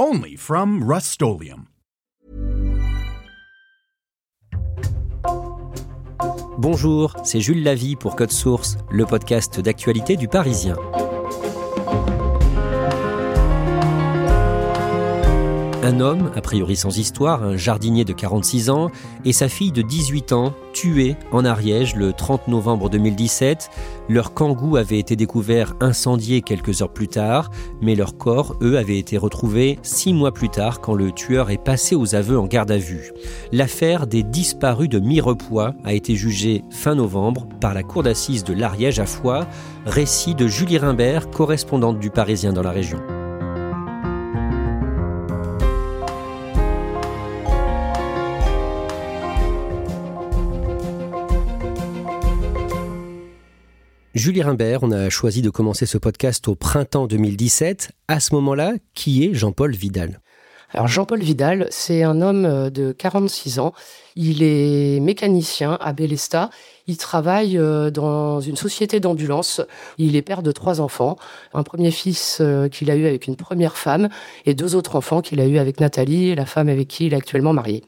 Only from Rust-Oleum. Bonjour, c'est Jules Lavie pour Code Source, le podcast d'actualité du Parisien. Un homme, a priori sans histoire, un jardinier de 46 ans, et sa fille de 18 ans, tués en Ariège le 30 novembre 2017. Leur kangou avait été découvert incendié quelques heures plus tard, mais leurs corps, eux, avaient été retrouvés six mois plus tard quand le tueur est passé aux aveux en garde à vue. L'affaire des disparus de Mirepoix a été jugée fin novembre par la cour d'assises de l'Ariège à Foix, récit de Julie Rimbert, correspondante du Parisien dans la région. Julie Rimbert, on a choisi de commencer ce podcast au printemps 2017. À ce moment-là, qui est Jean-Paul Vidal? Alors Jean-Paul Vidal, c'est un homme euh, de 46 ans. Il est mécanicien à Bélesta. Il travaille euh, dans une société d'ambulance. Il est père de trois enfants. Un premier fils euh, qu'il a eu avec une première femme et deux autres enfants qu'il a eu avec Nathalie, la femme avec qui il est actuellement marié.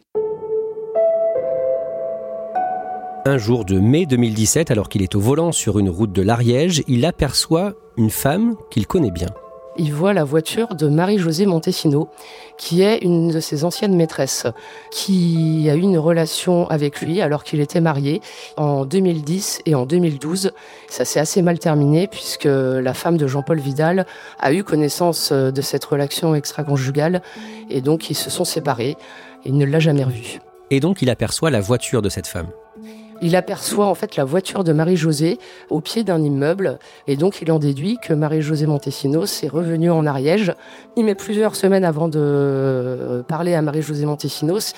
Un jour de mai 2017, alors qu'il est au volant sur une route de l'Ariège, il aperçoit une femme qu'il connaît bien. Il voit la voiture de Marie-Josée Montesino, qui est une de ses anciennes maîtresses, qui a eu une relation avec lui alors qu'il était marié en 2010 et en 2012. Ça s'est assez mal terminé puisque la femme de Jean-Paul Vidal a eu connaissance de cette relation extra-conjugale et donc ils se sont séparés. Et il ne l'a jamais revue. Et donc il aperçoit la voiture de cette femme il aperçoit en fait la voiture de Marie-Josée au pied d'un immeuble et donc il en déduit que Marie-Josée Montesinos est revenue en Ariège. Il met plusieurs semaines avant de euh, parler à Marie-Josée Montesinos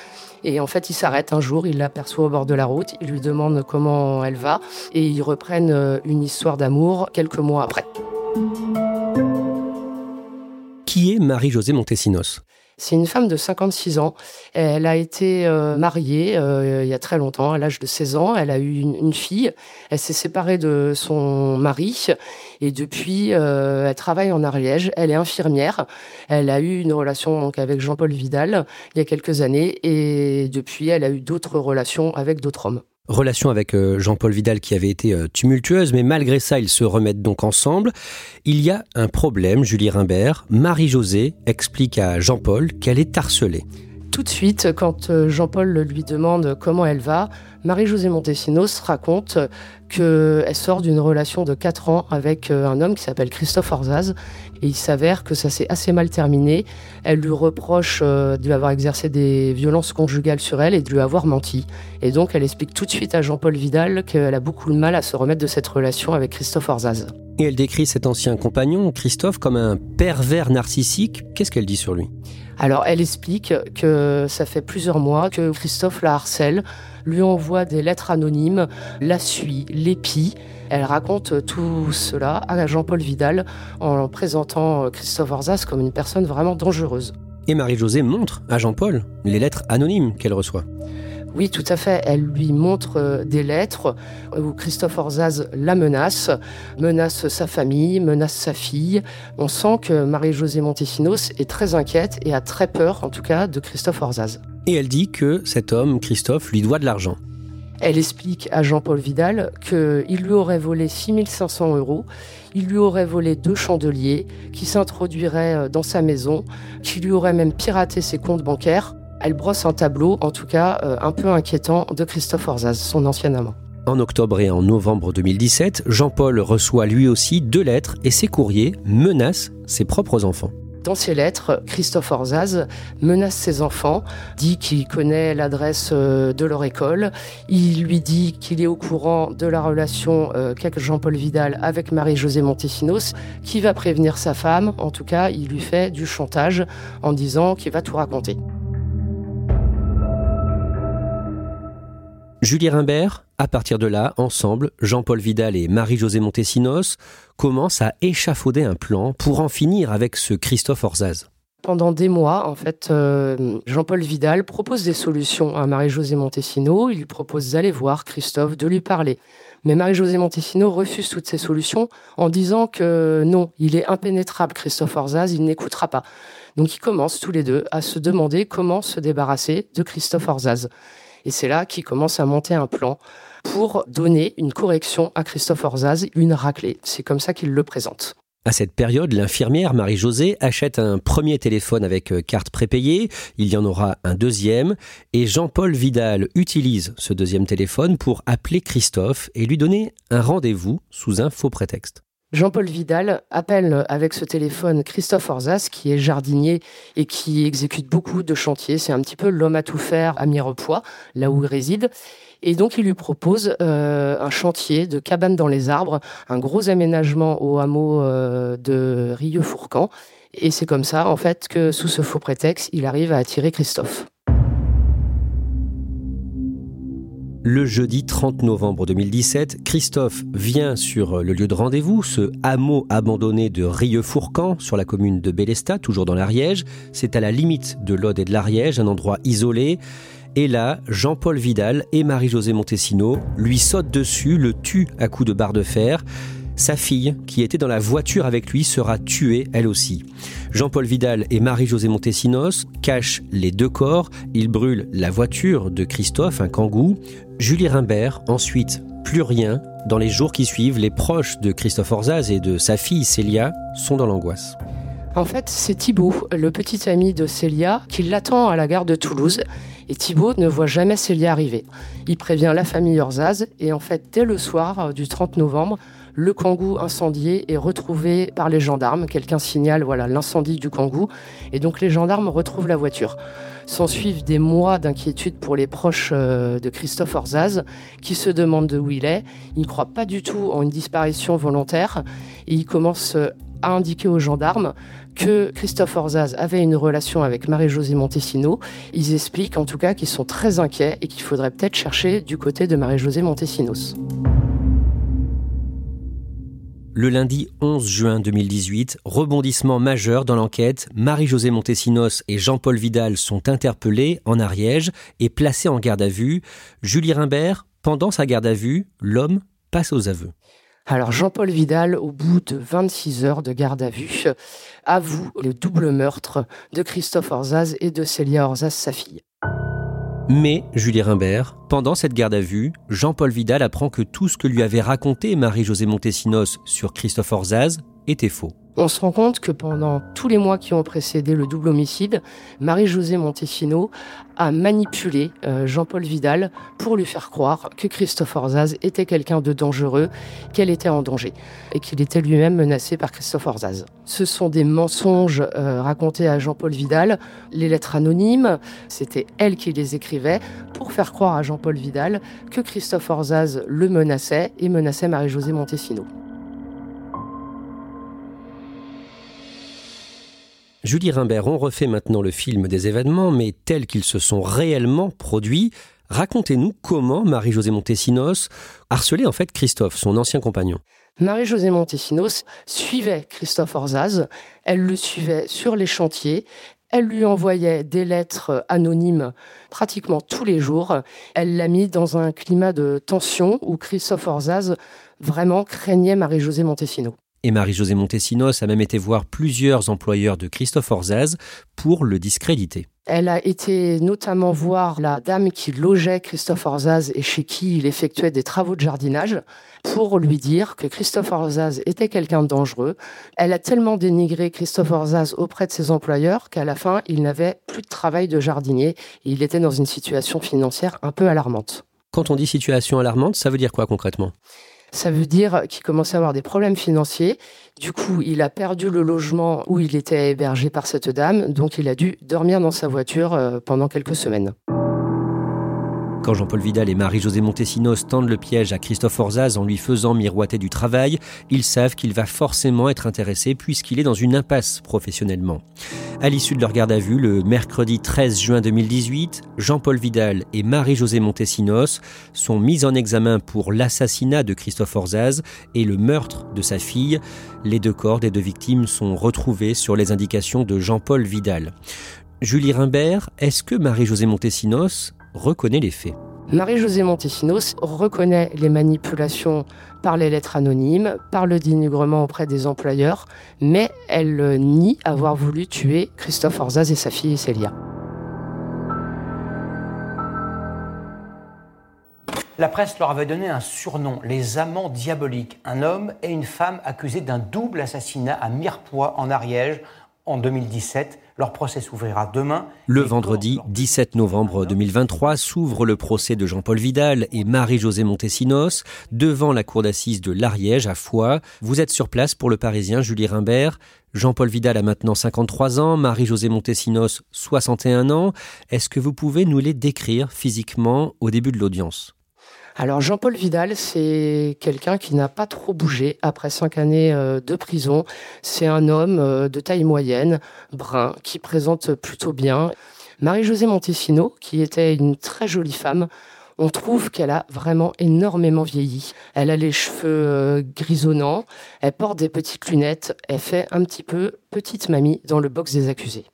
et en fait il s'arrête un jour, il l'aperçoit au bord de la route, il lui demande comment elle va et ils reprennent euh, une histoire d'amour quelques mois après. Qui est Marie-Josée Montesinos? C'est une femme de 56 ans. Elle a été euh, mariée euh, il y a très longtemps, à l'âge de 16 ans. Elle a eu une, fille. Elle s'est séparée de son mari et depuis, euh, elle travaille en Ariège. Elle est infirmière. Elle a eu une relation donc, avec Jean-Paul Vidal il y a quelques années et depuis, elle a eu d'autres relations avec d'autres hommes relation avec euh, Jean-Paul Vidal qui avait été euh, tumultueuse, mais malgré ça, ils se remettent donc ensemble. Il y a un problème, Julie Rimbert. Marie-Josée explique à Jean-Paul qu'elle est harcelée. Tout de suite, quand euh, Jean-Paul lui demande comment elle va, Marie-Josée Montesinos raconte qu'elle sort d'une relation de 4 ans avec euh, un homme qui s'appelle Christophe Orzaz. Et il s'avère que ça s'est assez mal terminé. Elle lui reproche euh, de avoir exercé des violences conjugales sur elle et de lui avoir menti. Et donc elle explique tout de suite à Jean-Paul Vidal qu'elle a beaucoup de mal à se remettre de cette relation avec Christophe Orzaz. Et elle décrit cet ancien compagnon, Christophe, comme un pervers narcissique. Qu'est-ce qu'elle dit sur lui? Alors elle explique que ça fait plusieurs mois que Christophe la harcèle, lui envoie des lettres anonymes, la suit, l'épie. Elle raconte tout cela à Jean-Paul Vidal en présentant Christophe Orzas comme une personne vraiment dangereuse. Et Marie-Josée montre à Jean-Paul les lettres anonymes qu'elle reçoit. Oui, tout à fait. Elle lui montre euh, des lettres où Christophe Orzaz la menace, menace sa famille, menace sa fille. On sent que Marie-Josée Montesinos est très inquiète et a très peur, en tout cas, de Christophe Orzaz. Et elle dit que cet homme, Christophe, lui doit de l'argent. Elle explique à Jean-Paul Vidal qu'il lui aurait volé 6500 euros, il lui aurait volé deux chandeliers, qui s'introduiraient euh, dans sa maison, qu'il lui aurait même piraté ses comptes bancaires. Elle brosse un tableau, en tout cas euh, un peu inquiétant, de Christophe Orzaz, son ancien amant. En octobre et en novembre 2017, Jean-Paul reçoit lui aussi deux lettres et ses courriers menacent ses propres enfants. Dans ses lettres, Christophe Orzaz menace ses enfants, dit qu'il connaît l'adresse euh, de leur école, il lui dit qu'il est au courant de la relation euh, qu'a Jean-Paul Vidal avec Marie-Josée Montesinos, qui va prévenir sa femme, en tout cas il lui fait du chantage en disant qu'il va tout raconter. Julie Rimbert, à partir de là, ensemble, Jean-Paul Vidal et Marie-Josée Montesinos commencent à échafauder un plan pour en finir avec ce Christophe Orzaz. Pendant des mois, en fait, euh, Jean-Paul Vidal propose des solutions à Marie-Josée Montesinos. Il lui propose d'aller voir Christophe, de lui parler. Mais Marie-Josée Montesinos refuse toutes ces solutions en disant que non, il est impénétrable, Christophe Orzaz, il n'écoutera pas. Donc ils commencent tous les deux à se demander comment se débarrasser de Christophe Orzaz. Et c'est là qu'il commence à monter un plan pour donner une correction à Christophe Orzaz, une raclée. C'est comme ça qu'il le présente. À cette période, l'infirmière Marie-Josée achète un premier téléphone avec euh, carte prépayée, il y en aura un deuxième, et Jean-Paul Vidal utilise ce deuxième téléphone pour appeler Christophe et lui donner un rendez-vous sous un faux prétexte. Jean-Paul Vidal appelle avec ce téléphone Christophe Orzas, qui est jardinier et qui exécute beaucoup de chantiers. C'est un petit peu l'homme à tout faire à Mirepoix, là où il réside. Et donc, il lui propose euh, un chantier de cabane dans les arbres, un gros aménagement au hameau euh, de Rieux-Fourcan. Et c'est comme ça, en fait, que sous ce faux prétexte, il arrive à attirer Christophe. Le jeudi 30 novembre 2017, Christophe vient sur le lieu de rendez-vous, ce hameau abandonné de Rieux-Fourcan, sur la commune de Bélestat, toujours dans l'Ariège. C'est à la limite de l'Aude et de l'Ariège, un endroit isolé. Et là, Jean-Paul Vidal et Marie-Josée Montesino lui sautent dessus, le tuent à coups de barre de fer. Sa fille, qui était dans la voiture avec lui, sera tuée elle aussi. Jean-Paul Vidal et Marie-Josée Montesinos cachent les deux corps. Ils brûlent la voiture de Christophe, un kangou. Julie Rimbert, ensuite, plus rien. Dans les jours qui suivent, les proches de Christophe Orzaz et de sa fille Célia sont dans l'angoisse. En fait, c'est Thibault, le petit ami de Célia, qui l'attend à la gare de Toulouse. Et Thibault ne voit jamais Célia arriver. Il prévient la famille Orzaz et en fait, dès le soir du 30 novembre, le Kangoo incendié est retrouvé par les gendarmes. Quelqu'un signale voilà l'incendie du Kangoo et donc les gendarmes retrouvent la voiture. S'en suivent des mois d'inquiétude pour les proches euh, de Christophe Orzaz qui se demandent de où il est. Ils ne croient pas du tout en une disparition volontaire et ils commencent euh, à indiquer aux gendarmes que Christophe Orzaz avait une relation avec Marie-Josée Montesino. Ils expliquent en tout cas qu'ils sont très inquiets et qu'il faudrait peut-être chercher du côté de Marie-Josée Montesinos. Le lundi 11 juin 2018, rebondissement majeur dans l'enquête, Marie-Josée Montesinos et Jean-Paul Vidal sont interpellés en Ariège et placés en garde à vue. Julie Rimbert, pendant sa garde à vue, l'homme passe aux aveux. Alors Jean-Paul Vidal, au bout de 26 heures de garde à vue, avoue le double meurtre de Christophe Orzaz et de Célia Orzaz, sa fille. Mais, Julie Rimbert, pendant cette garde à vue, Jean-Paul Vidal apprend que tout ce que lui avait raconté Marie-Josée Montesinos sur Christophe Orzaz était faux. On se rend compte que pendant tous les mois qui ont précédé le double homicide, Marie-Josée Montesino a manipulé euh, Jean-Paul Vidal pour lui faire croire que Christophe Orzaz était quelqu'un de dangereux, qu'elle était en danger et qu'il était lui-même menacé par Christophe Orzaz. Ce sont des mensonges euh, racontés à Jean-Paul Vidal. Les lettres anonymes, c'était elle qui les écrivait pour faire croire à Jean-Paul Vidal que Christophe Orzaz le menaçait et menaçait Marie-Josée Montesino. Julie Rimbert, on refait maintenant le film des événements, mais tels qu'ils se sont réellement produits. Racontez-nous comment Marie-Josée Montesinos harcelait en fait Christophe, son ancien compagnon. Marie-Josée Montesinos suivait Christophe Orzaz, elle le suivait sur les chantiers, elle lui envoyait des lettres anonymes pratiquement tous les jours. Elle l'a mis dans un climat de tension où Christophe Orzaz vraiment craignait Marie-Josée Montesinos. Et Marie-Josée Montesinos a même été voir plusieurs employeurs de Christophe Orzaz pour le discréditer. Elle a été notamment voir la dame qui logeait Christophe Orzaz et chez qui il effectuait des travaux de jardinage pour lui dire que Christophe Orzaz était quelqu'un de dangereux. Elle a tellement dénigré Christophe Orzaz auprès de ses employeurs qu'à la fin, il n'avait plus de travail de jardinier et il était dans une situation financière un peu alarmante. Quand on dit situation alarmante, ça veut dire quoi concrètement? Ça veut dire qu'il commençait à avoir des problèmes financiers. Du coup, il a perdu le logement où il était hébergé par cette dame, donc il a dû dormir dans sa voiture euh, pendant quelques semaines. Quand Jean-Paul Vidal et Marie-Josée Montesinos tendent le piège à Christophe Orzaz en lui faisant miroiter du travail, ils savent qu'il va forcément être intéressé puisqu'il est dans une impasse professionnellement. À l'issue de leur garde à vue, le mercredi 13 juin 2018, Jean-Paul Vidal et Marie-Josée Montesinos sont mis en examen pour l'assassinat de Christophe Orzaz et le meurtre de sa fille. Les deux corps des deux victimes sont retrouvés sur les indications de Jean-Paul Vidal. Julie Rimbert, est-ce que Marie-Josée Montesinos reconnaît les faits. Marie-Josée Montesinos reconnaît les manipulations par les lettres anonymes, par le dénigrement auprès des employeurs, mais elle nie avoir voulu tuer Christophe Orzaz et sa fille Célia. La presse leur avait donné un surnom, les amants diaboliques, un homme et une femme accusés d'un double assassinat à Mirepoix en Ariège en 2017. Leur procès s'ouvrira demain. Le vendredi 17 novembre 2023 s'ouvre le procès de Jean-Paul Vidal et Marie-Josée Montesinos devant la cour d'assises de l'Ariège à Foix. Vous êtes sur place pour le Parisien Julie Rimbert. Jean-Paul Vidal a maintenant 53 ans, Marie-Josée Montesinos 61 ans. Est-ce que vous pouvez nous les décrire physiquement au début de l'audience? Alors Jean-Paul Vidal, c'est quelqu'un qui n'a pas trop bougé après cinq années euh, de prison. C'est un homme euh, de taille moyenne, brun, qui présente plutôt bien. Marie-Josée Montesino, qui était une très jolie femme, on trouve qu'elle a vraiment énormément vieilli. Elle a les cheveux euh, grisonnants, elle porte des petites lunettes, elle fait un petit peu petite mamie dans le box des accusés.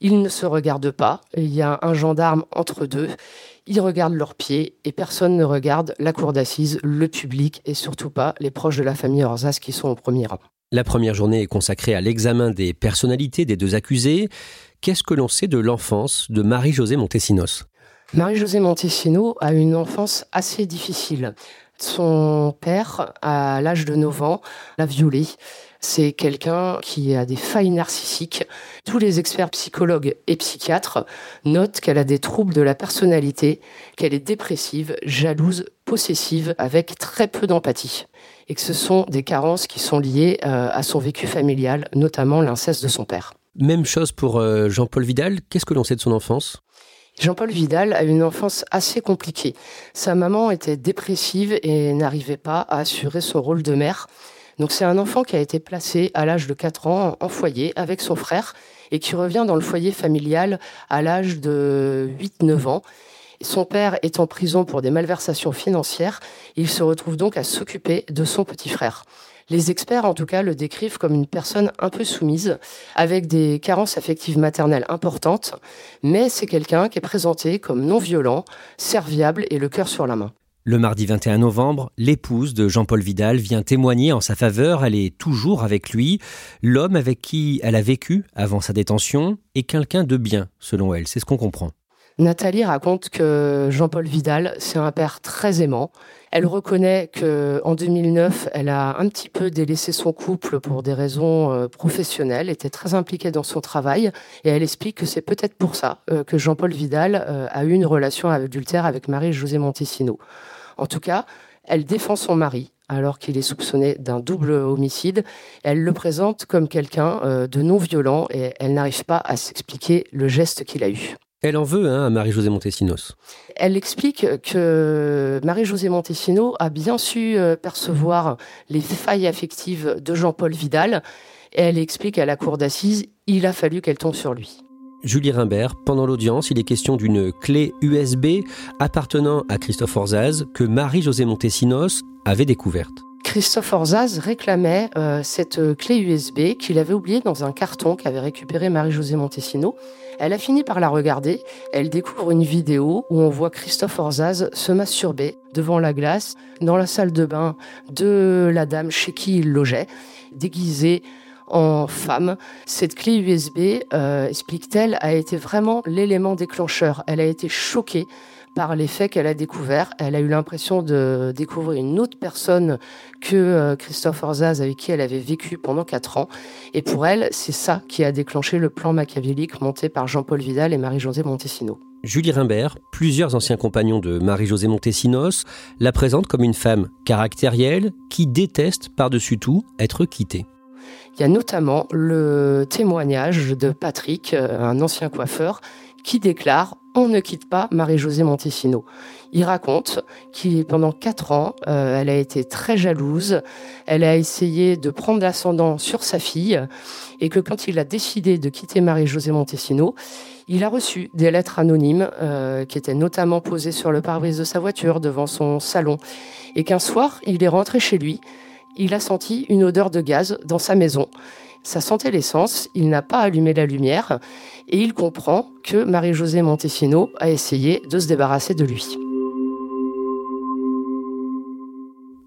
Ils ne se regardent pas, il y a un gendarme entre deux ils regardent leurs pieds et personne ne regarde la cour d'assises, le public et surtout pas les proches de la famille Orzas qui sont au premier rang. La première journée est consacrée à l'examen des personnalités des deux accusés. Qu'est-ce que l'on sait de l'enfance de Marie-Josée Montesinos? Marie-Josée Montesinos a une enfance assez difficile. Son père, à l'âge de 9 ans, l'a violée. C'est quelqu'un qui a des failles narcissiques. Tous les experts psychologues et psychiatres notent qu'elle a des troubles de la personnalité, qu'elle est dépressive, jalouse, possessive, avec très peu d'empathie. Et que ce sont des carences qui sont liées euh, à son vécu familial, notamment l'inceste de son père. Même chose pour euh, Jean-Paul Vidal. Qu'est-ce que l'on sait de son enfance? Jean-Paul Vidal a une enfance assez compliquée. Sa maman était dépressive et n'arrivait pas à assurer son rôle de mère. Donc c'est un enfant qui a été placé à l'âge de 4 ans en foyer avec son frère et qui revient dans le foyer familial à l'âge de 8-9 ans. Son père est en prison pour des malversations financières. Il se retrouve donc à s'occuper de son petit frère. Les experts, en tout cas, le décrivent comme une personne un peu soumise, avec des carences affectives maternelles importantes, mais c'est quelqu'un qui est présenté comme non violent, serviable et le cœur sur la main. Le mardi 21 novembre, l'épouse de Jean-Paul Vidal vient témoigner en sa faveur, elle est toujours avec lui. L'homme avec qui elle a vécu avant sa détention est quelqu'un de bien, selon elle, c'est ce qu'on comprend. Nathalie raconte que Jean-Paul Vidal, c'est un père très aimant. Elle reconnaît que en 2009, elle a un petit peu délaissé son couple pour des raisons euh, professionnelles, était très impliquée dans son travail, et elle explique que c'est peut-être pour ça euh, que Jean-Paul Vidal euh, a eu une relation adultère avec Marie-Josée Montesino. En tout cas, elle défend son mari alors qu'il est soupçonné d'un double homicide. Elle le présente comme quelqu'un de non violent et elle n'arrive pas à s'expliquer le geste qu'il a eu. Elle en veut hein, à Marie-Josée Montesinos. Elle explique que Marie-Josée Montesinos a bien su euh, percevoir les failles affectives de Jean-Paul Vidal. Et elle explique à la cour d'assises, il a fallu qu'elle tombe sur lui. Julie Rimbert, pendant l'audience, il est question d'une clé USB appartenant à Christophe Orzaz que Marie-Josée Montesinos avait découverte. Christophe Orzaz réclamait euh, cette clé USB qu'il avait oubliée dans un carton qu'avait récupéré Marie-Josée Montesinos. Elle a fini par la regarder. Elle découvre une vidéo où on voit Christophe Orzaz se masturber devant la glace dans la salle de bain de la dame chez qui il logeait. déguisée en femme. Cette clé USB, euh, explique-t-elle, a été vraiment l'élément déclencheur. Elle a été choquée par les faits qu'elle a découverts. Elle a eu l'impression de découvrir une autre personne que euh, Christophe Orzaz, avec qui elle avait vécu pendant quatre ans. Et pour elle, c'est ça qui a déclenché le plan machiavélique monté par Jean-Paul Vidal et Marie-Josée Montesinos. Julie Rimbert, plusieurs anciens compagnons de Marie-Josée Montesinos, la présentent comme une femme caractérielle qui déteste par-dessus tout être quittée. Il y a notamment le témoignage de Patrick, euh, un ancien coiffeur, qui déclare on ne quitte pas Marie-Josée Montesino. Il raconte qu'il pendant quatre ans, euh, elle a été très jalouse, elle a essayé de prendre l'ascendant sur sa fille, et que quand il a décidé de quitter Marie-Josée Montesino, il a reçu des lettres anonymes euh, qui étaient notamment posées sur le pare-brise de sa voiture devant son salon, et qu'un soir, il est rentré chez lui, il a senti une odeur de gaz dans sa maison. Ça sentait l'essence, il n'a pas allumé la lumière et il comprend que Marie-Josée Montesino a essayé de se débarrasser de lui.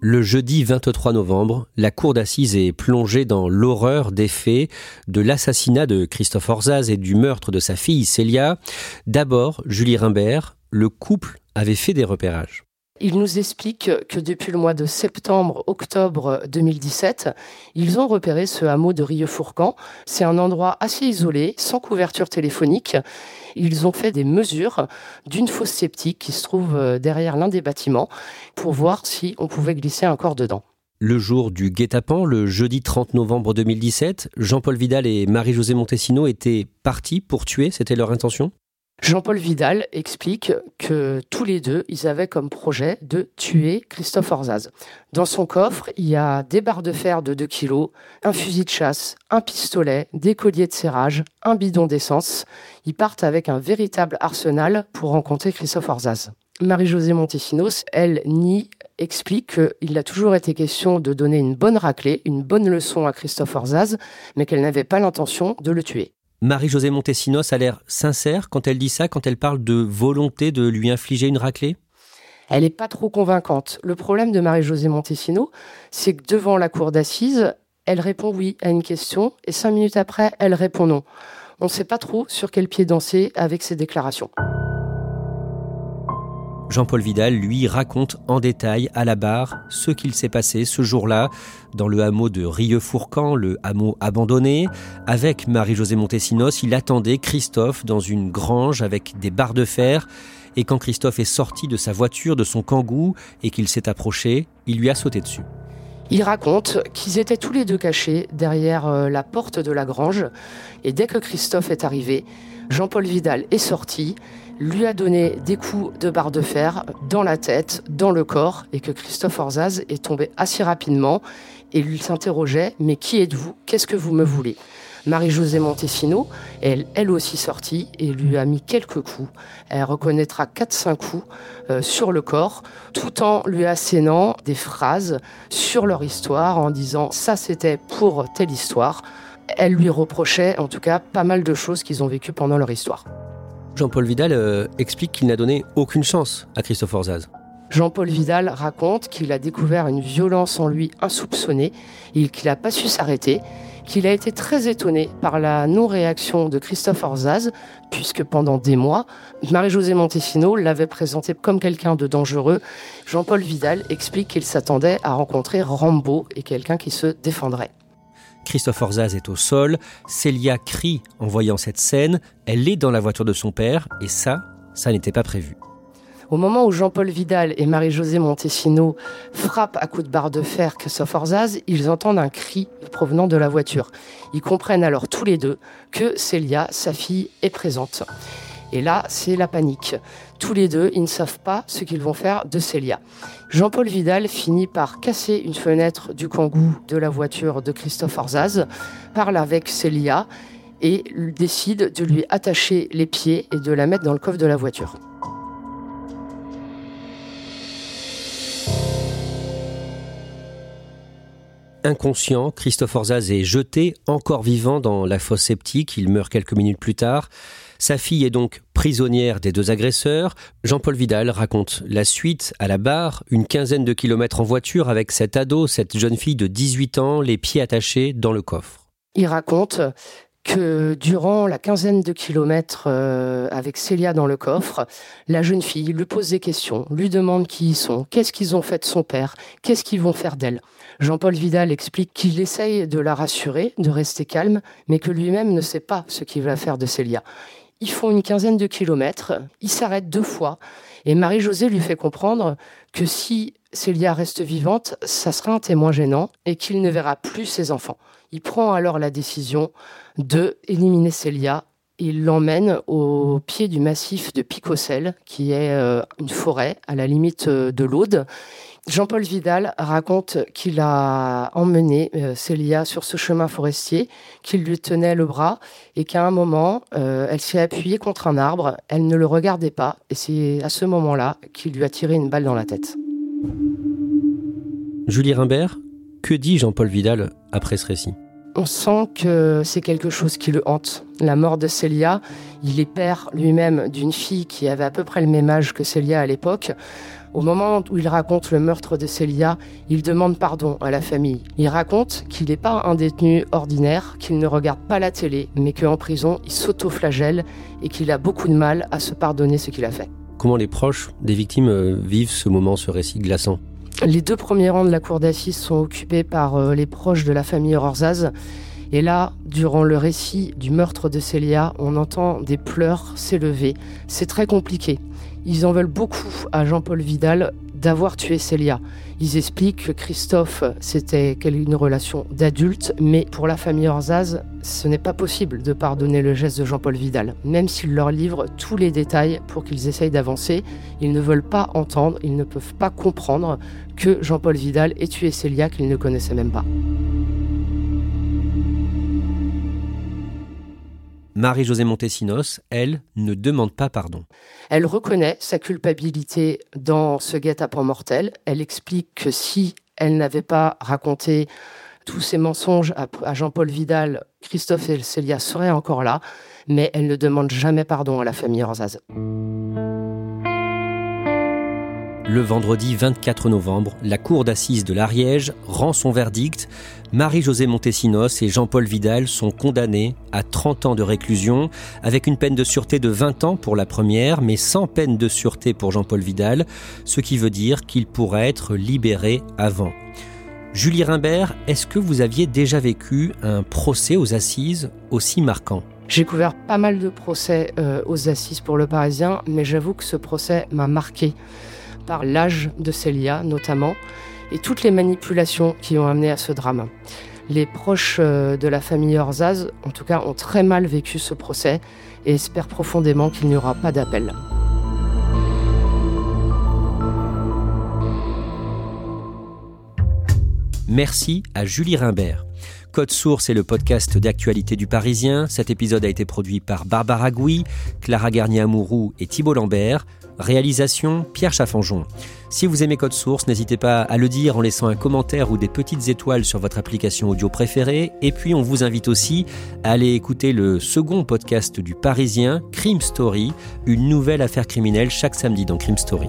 Le jeudi 23 novembre, la cour d'assises est plongée dans l'horreur des faits de l'assassinat de Christophe Orzaz et du meurtre de sa fille Célia. D'abord, Julie Rimbert, le couple avait fait des repérages. Il nous explique que depuis le mois de septembre-octobre 2017, ils ont repéré ce hameau de Rieux-Fourcan. C'est un endroit assez isolé, sans couverture téléphonique. Ils ont fait des mesures d'une fosse sceptique qui se trouve euh, derrière l'un des bâtiments pour voir si on pouvait glisser un corps dedans. Le jour du guet-apens, le jeudi 30 novembre 2017, Jean-Paul Vidal et Marie-Josée Montesino étaient partis pour tuer, c'était leur intention? Jean-Paul Vidal explique que tous les deux, ils avaient comme projet de tuer Christophe Orzaz. Dans son coffre, il y a des barres de fer de 2 kilos, un fusil de chasse, un pistolet, des colliers de serrage, un bidon d'essence. Ils partent avec un véritable arsenal pour rencontrer Christophe Orzaz. Marie-Josée Montesinos, elle nie explique qu'il a toujours été question de donner une bonne raclée, une bonne leçon à Christophe Orzaz, mais qu'elle n'avait pas l'intention de le tuer. Marie-Josée Montesinos a l'air sincère quand elle dit ça, quand elle parle de volonté de lui infliger une raclée? Elle n'est pas trop convaincante. Le problème de Marie-Josée Montesinos, c'est que devant la cour d'assises, elle répond oui à une question et cinq minutes après, elle répond non. On ne sait pas trop sur quel pied danser avec ses déclarations. Jean-Paul Vidal, lui, raconte en détail à la barre ce qu'il s'est passé ce jour-là dans le hameau de Rieux-Fourcan, le hameau abandonné. Avec Marie-Josée Montesinos, il attendait Christophe dans une grange avec des barres de fer. Et quand Christophe est sorti de sa voiture, de son kangou, et qu'il s'est approché, il lui a sauté dessus. Il raconte qu'ils étaient tous les deux cachés derrière euh, la porte de la grange. Et dès que Christophe est arrivé, Jean-Paul Vidal est sorti lui a donné des coups de barre de fer dans la tête, dans le corps, et que Christophe Orzaz est tombé assez rapidement et lui s'interrogeait Mais qui êtes-vous? Qu'est-ce que vous me voulez? Marie-Josée Montesino, elle, elle aussi sortie et lui a mis quelques coups. Elle reconnaîtra 4-5 coups euh, sur le corps, tout en lui assénant des phrases sur leur histoire en disant ça c'était pour telle histoire. Elle lui reprochait en tout cas pas mal de choses qu'ils ont vécues pendant leur histoire. Jean-Paul Vidal euh, explique qu'il n'a donné aucune chance à Christophe Orzaz. Jean-Paul Vidal raconte qu'il a découvert une violence en lui insoupçonnée et qu'il n'a pas su s'arrêter, qu'il a été très étonné par la non-réaction de Christophe Orzaz, puisque pendant des mois, Marie-Josée Montesino l'avait présenté comme quelqu'un de dangereux. Jean-Paul Vidal explique qu'il s'attendait à rencontrer Rambo et quelqu'un qui se défendrait. Christophe Orzaz est au sol, Célia crie en voyant cette scène, elle est dans la voiture de son père, et ça, ça n'était pas prévu. Au moment où Jean-Paul Vidal et Marie-Josée Montesino frappent à coups de barre de fer Christophe Orzaz, ils entendent un cri provenant de la voiture. Ils comprennent alors tous les deux que Célia, sa fille, est présente. Et là, c'est la panique. Tous les deux, ils ne savent pas ce qu'ils vont faire de Célia. Jean-Paul Vidal finit par casser une fenêtre du kangou de la voiture de Christophe Orzaz, parle avec Célia et décide de lui attacher les pieds et de la mettre dans le coffre de la voiture. Inconscient, Christophe Orzaz est jeté, encore vivant, dans la fosse sceptique. Il meurt quelques minutes plus tard. Sa fille est donc prisonnière des deux agresseurs. Jean-Paul Vidal raconte la suite à la barre, une quinzaine de kilomètres en voiture avec cet ado, cette jeune fille de 18 ans, les pieds attachés dans le coffre. Il raconte que durant la quinzaine de kilomètres euh, avec Célia dans le coffre, la jeune fille lui pose des questions, lui demande qui ils sont, qu'est-ce qu'ils ont fait de son père, qu'est-ce qu'ils vont faire d'elle. Jean-Paul Vidal explique qu'il essaye de la rassurer, de rester calme, mais que lui-même ne sait pas ce qu'il va faire de Célia. Ils font une quinzaine de kilomètres, ils s'arrêtent deux fois, et Marie-Josée lui fait comprendre que si Célia reste vivante, ça sera un témoin gênant et qu'il ne verra plus ses enfants. Il prend alors la décision de éliminer Célia. Il l'emmène au pied du massif de Picocel, qui est euh, une forêt à la limite euh, de l'Aude. Jean-Paul Vidal raconte qu'il a emmené euh, Célia sur ce chemin forestier, qu'il lui tenait le bras et qu'à un moment, elle s'est appuyée contre un arbre, elle ne le regardait pas et c'est à ce moment-là qu'il lui a tiré une balle dans la tête. Julie Rimbert, que dit Jean-Paul Vidal après ce récit? On sent que c'est quelque chose qui le hante. La mort de Célia, il est père lui-même d'une fille qui avait à peu près le même âge que Célia à l'époque. Au moment où il raconte le meurtre de Célia, il demande pardon à la famille. Il raconte qu'il n'est pas un détenu ordinaire, qu'il ne regarde pas la télé, mais qu'en prison, il s'auto-flagelle et qu'il a beaucoup de mal à se pardonner ce qu'il a fait. Comment les proches des victimes euh, vivent ce moment, ce récit glaçant? Les deux premiers rangs de la cour d'assises sont occupés par euh, les proches de la famille Rorzaz. Et là, durant le récit du meurtre de Célia, on entend des pleurs s'élever. C'est très compliqué. Ils en veulent beaucoup à Jean-Paul Vidal d'avoir tué Célia. Ils expliquent que Christophe, c'était une relation d'adulte, mais pour la famille Orzaz, ce n'est pas possible de pardonner le geste de Jean-Paul Vidal. Même s'il leur livre tous les détails pour qu'ils essayent d'avancer, ils ne veulent pas entendre, ils ne peuvent pas comprendre que Jean-Paul Vidal ait tué Célia qu'ils ne connaissaient même pas. Marie-Josée Montesinos, elle, ne demande pas pardon. Elle reconnaît sa culpabilité dans ce guet-apens mortel. Elle explique que si elle n'avait pas raconté tous ces mensonges à Jean-Paul Vidal, Christophe et Célia seraient encore là, mais elle ne demande jamais pardon à la famille Orzaz. Le vendredi 24 novembre, la cour d'assises de l'Ariège rend son verdict. Marie-Josée Montesinos et Jean-Paul Vidal sont condamnés à 30 ans de réclusion, avec une peine de sûreté de 20 ans pour la première, mais sans peine de sûreté pour Jean-Paul Vidal, ce qui veut dire qu'il pourrait être libéré avant. Julie Rimbert, est-ce que vous aviez déjà vécu un procès aux assises aussi marquant? J'ai couvert pas mal de procès euh, aux assises pour le Parisien, mais j'avoue que ce procès m'a marqué par l'âge de Célia notamment, et toutes les manipulations qui ont amené à ce drame. Les proches euh, de la famille Orzaz, en tout cas, ont très mal vécu ce procès et espèrent profondément qu'il n'y aura pas d'appel. Merci à Julie Rimbert. Code Source est le podcast d'actualité du Parisien. Cet épisode a été produit par Barbara Gouy, Clara Garnier-Amouroux et Thibault Lambert. Réalisation Pierre Chaffanjon. Si vous aimez Code Source, n'hésitez pas à le dire en laissant un commentaire ou des petites étoiles sur votre application audio préférée. Et puis on vous invite aussi à aller écouter le second podcast du Parisien, Crime Story, une nouvelle affaire criminelle chaque samedi dans Crime Story.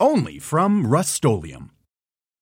only from Rust